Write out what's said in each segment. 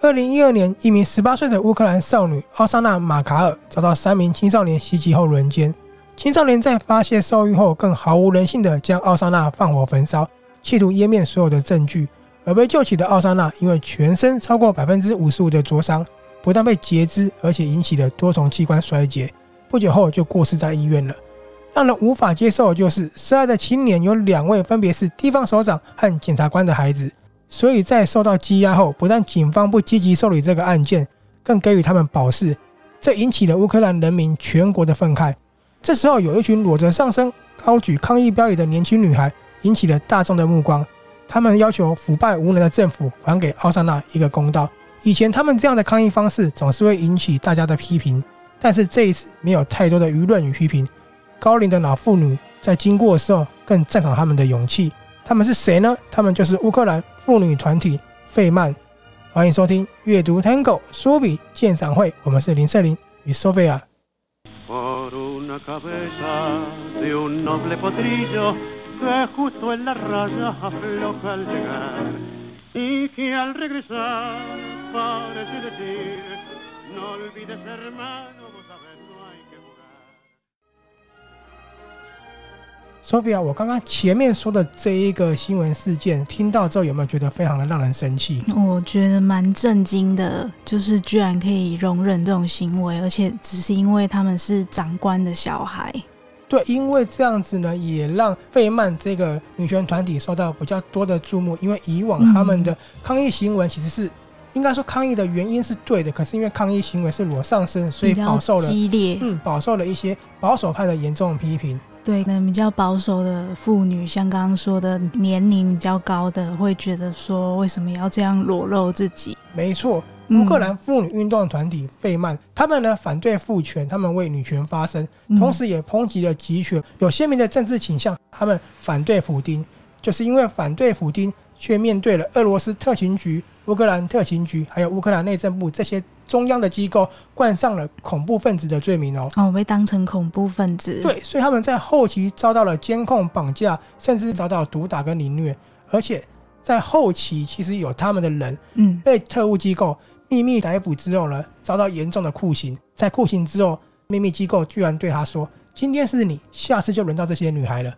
二零一二年，一名十八岁的乌克兰少女奥莎娜·马卡尔遭到三名青少年袭击后轮奸。青少年在发泄兽欲后，更毫无人性地将奥莎娜放火焚烧，企图湮灭所有的证据。而被救起的奥莎娜，因为全身超过百分之五十五的灼伤，不但被截肢，而且引起了多重器官衰竭，不久后就过世在医院了。让人无法接受的就是，涉案的青年有两位，分别是地方首长和检察官的孩子。所以在受到羁押后，不但警方不积极受理这个案件，更给予他们保释，这引起了乌克兰人民全国的愤慨。这时候，有一群裸着上身、高举抗议标语的年轻女孩引起了大众的目光。他们要求腐败无能的政府还给奥萨娜一个公道。以前他们这样的抗议方式总是会引起大家的批评，但是这一次没有太多的舆论与批评。高龄的老妇女在经过的时候更赞赏他们的勇气。他们是谁呢？他们就是乌克兰妇女团体费曼。欢迎收听阅读 Tango 书笔鉴赏会，我们是林瑟琳与 Sophia。Sophia，我刚刚前面说的这一个新闻事件，听到之后有没有觉得非常的让人生气？我觉得蛮震惊的，就是居然可以容忍这种行为，而且只是因为他们是长官的小孩。对，因为这样子呢，也让费曼这个女权团体受到比较多的注目。因为以往他们的抗议行为其实是、嗯、应该说抗议的原因是对的，可是因为抗议行为是裸上身，所以饱受了激烈，嗯，饱受了一些保守派的严重批评。对，可能比较保守的妇女，像刚刚说的年龄比较高的，会觉得说，为什么要这样裸露自己？没错，乌克兰妇女运动团体费曼，他们呢反对父权，他们为女权发声，同时也抨击了集权，有鲜明的政治倾向。他们反对普丁，就是因为反对普丁，却面对了俄罗斯特勤局、乌克兰特勤局，还有乌克兰内政部这些。中央的机构冠上了恐怖分子的罪名哦，哦，被当成恐怖分子。对，所以他们在后期遭到了监控、绑架，甚至遭到毒打跟凌虐。而且在后期，其实有他们的人，嗯，被特务机构秘密逮捕之后呢，遭到严重的酷刑。在酷刑之后，秘密机构居然对他说：“今天是你，下次就轮到这些女孩了。”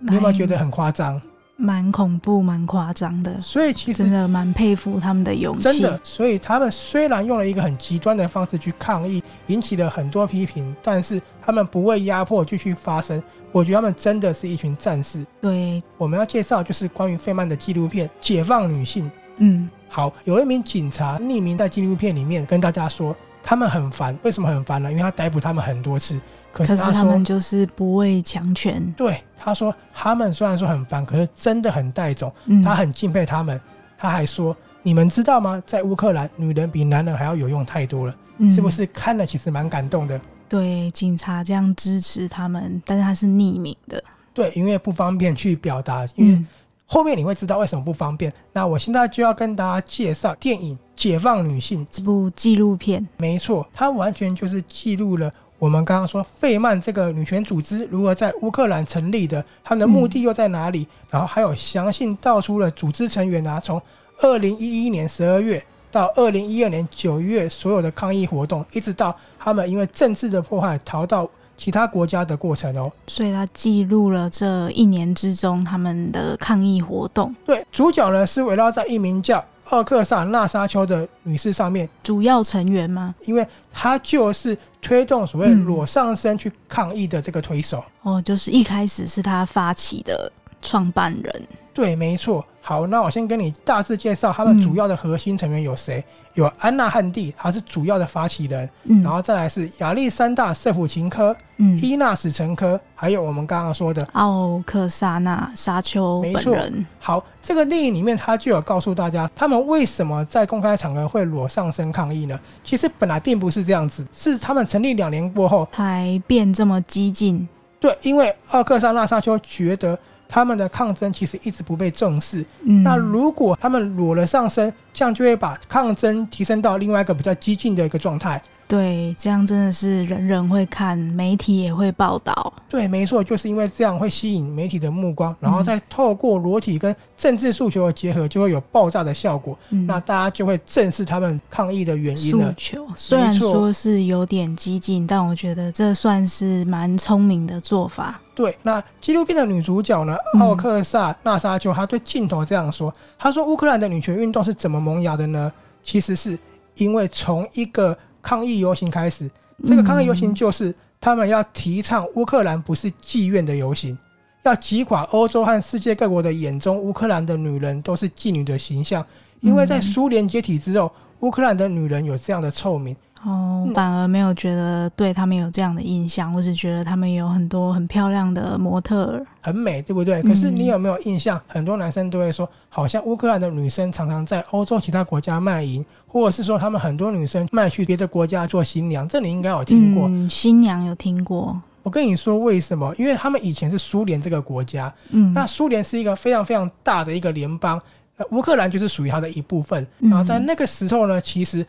你有没有觉得很夸张？蛮恐怖，蛮夸张的，所以其实真的蛮佩服他们的勇气。真的，所以他们虽然用了一个很极端的方式去抗议，引起了很多批评，但是他们不畏压迫继续发声。我觉得他们真的是一群战士。对，我们要介绍就是关于费曼的纪录片《解放女性》。嗯，好，有一名警察匿名在纪录片里面跟大家说，他们很烦，为什么很烦呢？因为他逮捕他们很多次。可是，他，们就是不畏强权。对，他说他们虽然说很烦，可是真的很带种。他很敬佩他们。嗯、他还说：“你们知道吗？在乌克兰，女人比男人还要有用太多了。嗯”是不是看了其实蛮感动的？对，警察这样支持他们，但是他是匿名的。对，因为不方便去表达。因为后面你会知道为什么不方便。那我现在就要跟大家介绍电影《解放女性》这部纪录片。没错，它完全就是记录了。我们刚刚说费曼这个女权组织如何在乌克兰成立的，他们的目的又在哪里？嗯、然后还有详细道出了组织成员啊，从二零一一年十二月到二零一二年九月所有的抗议活动，一直到他们因为政治的迫害逃到其他国家的过程哦。所以他记录了这一年之中他们的抗议活动。对，主角呢是围绕在一名叫。奥克萨纳沙丘的女士上面，主要成员吗？因为她就是推动所谓裸上身去抗议的这个推手。嗯、哦，就是一开始是她发起的创办人。对，没错。好，那我先跟你大致介绍他们主要的核心成员有谁？嗯、有安娜汉蒂，她是主要的发起人。嗯，然后再来是亚历山大瑟普琴科，嗯，伊纳史陈科，还有我们刚刚说的奥克萨纳沙丘本人。没错。好，这个电影里面他就有告诉大家，他们为什么在公开场合会裸上身抗议呢？其实本来并不是这样子，是他们成立两年过后才变这么激进。对，因为奥克萨纳沙丘觉得。他们的抗争其实一直不被重视。嗯，那如果他们裸了上身，这样就会把抗争提升到另外一个比较激进的一个状态。对，这样真的是人人会看，媒体也会报道。对，没错，就是因为这样会吸引媒体的目光，然后再透过裸体跟政治诉求的结合，就会有爆炸的效果。嗯、那大家就会正视他们抗议的原因了。诉求虽然说是有点激进，但我觉得这算是蛮聪明的做法。对，那纪录片的女主角呢，奥克萨纳沙丘，她对镜头这样说：“她说乌克兰的女权运动是怎么萌芽的呢？其实是因为从一个。”抗议游行开始，这个抗议游行就是他们要提倡乌克兰不是妓院的游行，要击垮欧洲和世界各国的眼中乌克兰的女人都是妓女的形象，因为在苏联解体之后，乌克兰的女人有这样的臭名。哦，反而没有觉得对他们有这样的印象，我只觉得他们有很多很漂亮的模特儿，很美，对不对？可是你有没有印象？很多男生都会说，好像乌克兰的女生常常在欧洲其他国家卖淫，或者是说他们很多女生卖去别的国家做新娘，这你应该有听过。嗯，新娘有听过。我跟你说为什么？因为他们以前是苏联这个国家，嗯，那苏联是一个非常非常大的一个联邦，那乌克兰就是属于它的一部分。然后在那个时候呢，其实。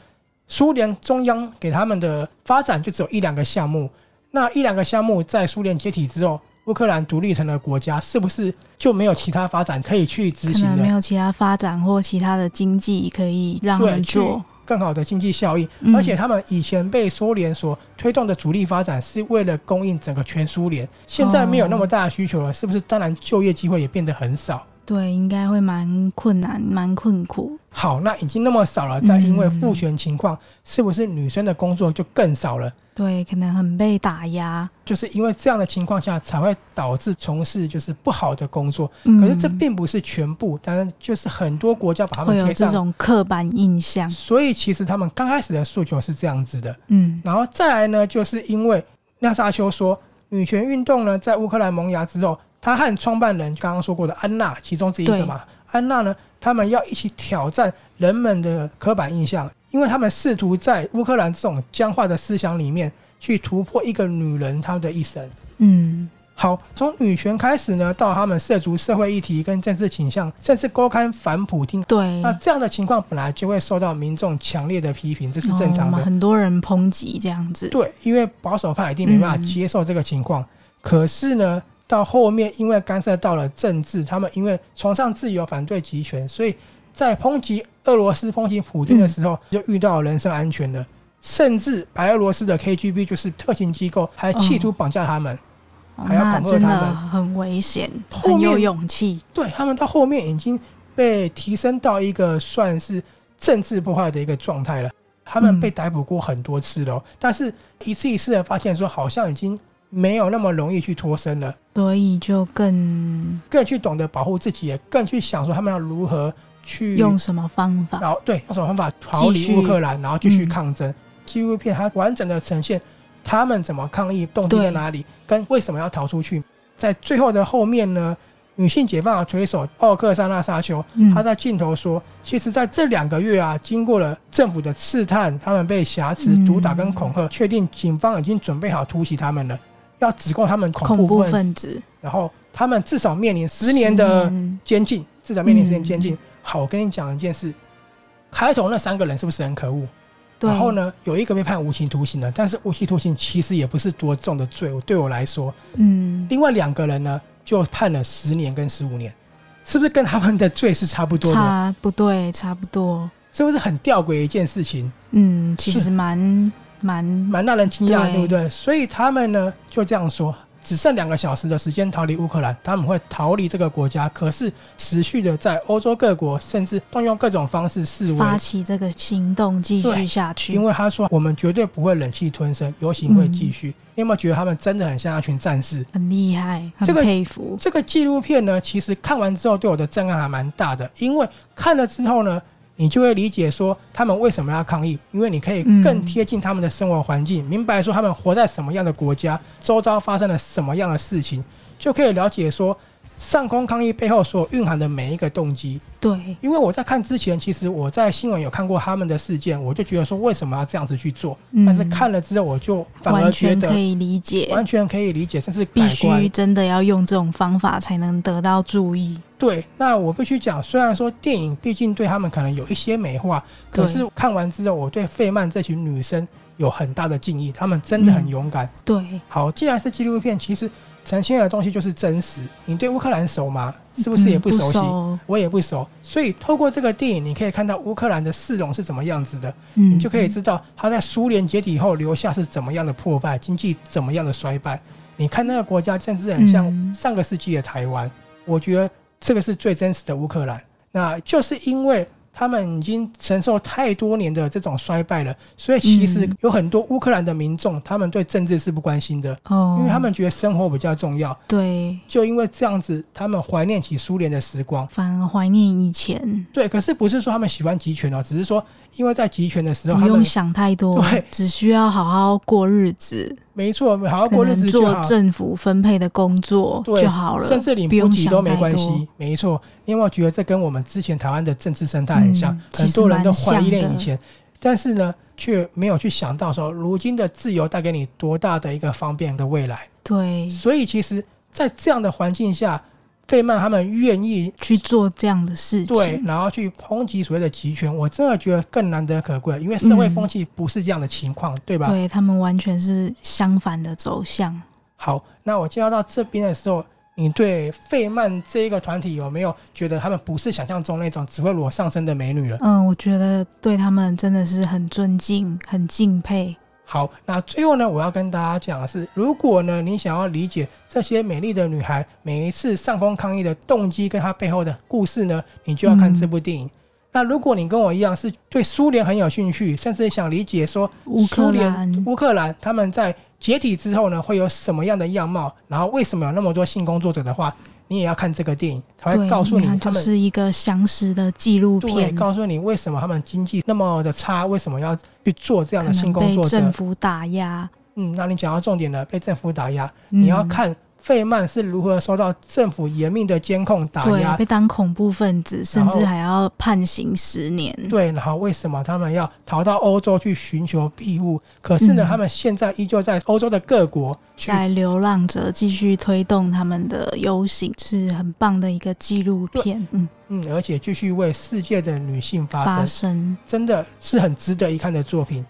苏联中央给他们的发展就只有一两个项目，那一两个项目在苏联解体之后，乌克兰独立成了国家，是不是就没有其他发展可以去执行的？没有其他发展或其他的经济可以让他们做更好的经济效益，而且他们以前被苏联所推动的主力发展是为了供应整个全苏联，现在没有那么大的需求了，是不是？当然就业机会也变得很少。对，应该会蛮困难，蛮困苦。好，那已经那么少了，再因为父权情况，嗯、是不是女生的工作就更少了？对，可能很被打压，就是因为这样的情况下，才会导致从事就是不好的工作。嗯、可是这并不是全部，但是就是很多国家把他们贴上这种刻板印象。所以其实他们刚开始的诉求是这样子的，嗯，然后再来呢，就是因为纳沙丘说，女权运动呢在乌克兰萌芽之后。他和创办人刚刚说过的安娜，其中之一个嘛，安娜呢，他们要一起挑战人们的刻板印象，因为他们试图在乌克兰这种僵化的思想里面去突破一个女人她的一生。嗯，好，从女权开始呢，到他们涉足社会议题跟政治倾向，甚至勾刊反普丁。对，那这样的情况本来就会受到民众强烈的批评，这是正常的。哦、很多人抨击这样子。对，因为保守派一定没办法接受这个情况。嗯、可是呢？到后面，因为干涉到了政治，他们因为崇尚自由、反对集权，所以在抨击俄罗斯、抨击普京的时候，就遇到人身安全了。嗯、甚至白俄罗斯的 KGB 就是特勤机构，还企图绑架他们，哦、还要恐吓他们，很危险，很有勇气。对，他们到后面已经被提升到一个算是政治破坏的一个状态了。他们被逮捕过很多次了，嗯、但是一次一次的发现说，好像已经。没有那么容易去脱身了，所以就更更去懂得保护自己，也更去想说他们要如何去用什么方法，然后对用什么方法逃离乌克兰，然后继续抗争。纪录、嗯、片它完整的呈现他们怎么抗议，动机在哪里，跟为什么要逃出去。在最后的后面呢，女性解放的推手奥克萨纳沙丘，她在镜头说，嗯、其实在这两个月啊，经过了政府的刺探，他们被挟持、毒打跟恐吓，确、嗯、定警方已经准备好突袭他们了。要指控他们恐怖分子，然后他们至少面临十年的监禁，至少面临十年监禁。好，我跟你讲一件事，开头那三个人是不是很可恶？然后呢，有一个被判无期徒刑的，但是无期徒刑其实也不是多重的罪，对我来说，嗯，另外两个人呢就判了十年跟十五年，是不是跟他们的罪是差不多的？差不对，差不多，是不是很吊诡一件事情？嗯，其实蛮。蛮蛮让人惊讶，对，不对？所以他们呢就这样说，只剩两个小时的时间逃离乌克兰，他们会逃离这个国家，可是持续的在欧洲各国，甚至动用各种方式示威，发起这个行动继续下去。因为他说，我们绝对不会忍气吞声，游行会继续。嗯、你有没有觉得他们真的很像一群战士？很厉害，很佩服。这个纪录片呢，其实看完之后对我的震撼还蛮大的，因为看了之后呢。你就会理解说他们为什么要抗议，因为你可以更贴近他们的生活环境，明白说他们活在什么样的国家，周遭发生了什么样的事情，就可以了解说。上空抗议背后所蕴含的每一个动机，对，因为我在看之前，其实我在新闻有看过他们的事件，我就觉得说为什么要这样子去做，嗯、但是看了之后，我就反而觉得可以理解，完全可以理解，甚至必须真的要用这种方法才能得到注意。对，那我必须讲，虽然说电影毕竟对他们可能有一些美化，可是看完之后，我对费曼这群女生。有很大的敬意，他们真的很勇敢。嗯、对，好，既然是纪录片，其实呈现的东西就是真实。你对乌克兰熟吗？是不是也不熟悉？嗯、熟。我也不熟。所以透过这个电影，你可以看到乌克兰的市容是怎么样子的，嗯、你就可以知道他在苏联解体后留下是怎么样的破败，经济怎么样的衰败。你看那个国家，甚至很像上个世纪的台湾。嗯、我觉得这个是最真实的乌克兰。那就是因为。他们已经承受太多年的这种衰败了，所以其实有很多乌克兰的民众，他们对政治是不关心的，哦，因为他们觉得生活比较重要。对，就因为这样子，他们怀念起苏联的时光，反而怀念以前。对，可是不是说他们喜欢集权哦，只是说因为在集权的时候，不用想太多，对，只需要好好过日子。没错，好好过日子就好，做政府分配的工作就好了，甚至领补给都没关系。没错，因为我觉得这跟我们之前台湾的政治生态很像，嗯、很多人都怀念以前，但是呢，却没有去想到说，如今的自由带给你多大的一个方便的未来。对，所以其实，在这样的环境下。费曼他们愿意去做这样的事情，对，然后去抨击所谓的集权，我真的觉得更难得可贵，因为社会风气不是这样的情况，嗯、对吧？对，他们完全是相反的走向。好，那我介绍到这边的时候，你对费曼这一个团体有没有觉得他们不是想象中那种只会裸上身的美女了？嗯，我觉得对他们真的是很尊敬、很敬佩。好，那最后呢，我要跟大家讲的是，如果呢你想要理解这些美丽的女孩每一次上空抗议的动机跟她背后的故事呢，你就要看这部电影。嗯、那如果你跟我一样是对苏联很有兴趣，甚至想理解说苏联乌克兰他们在解体之后呢会有什么样的样貌，然后为什么有那么多性工作者的话。你也要看这个电影，他会告诉你，他们是一个详实的纪录片，对，告诉你为什么他们经济那么的差，为什么要去做这样的性工作者，政府打压。嗯，那你讲到重点了，被政府打压，嗯、你要看。费曼是如何受到政府严密的监控打压，被当恐怖分子，甚至还要判刑十年。对，然后为什么他们要逃到欧洲去寻求庇护？可是呢，嗯、他们现在依旧在欧洲的各国在流浪着，继续推动他们的游行，是很棒的一个纪录片。嗯嗯，而且继续为世界的女性发声，发声真的是很值得一看的作品。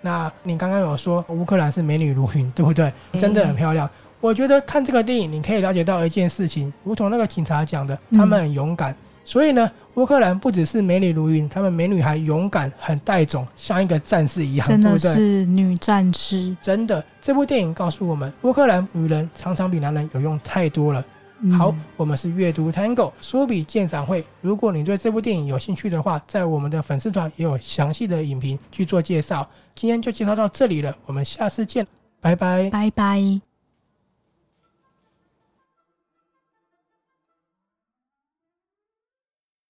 那你刚刚有说乌克兰是美女如云，对不对？真的很漂亮。我觉得看这个电影，你可以了解到一件事情，如同那个警察讲的，他们很勇敢。嗯、所以呢，乌克兰不只是美女如云，他们美女还勇敢，很带种，像一个战士一样，真的是女战士。真的，这部电影告诉我们，乌克兰女人常常比男人有用太多了。嗯、好，我们是阅读 Tango 书比鉴赏会。如果你对这部电影有兴趣的话，在我们的粉丝团也有详细的影评去做介绍。今天就介绍到这里了，我们下次见，拜拜，拜拜。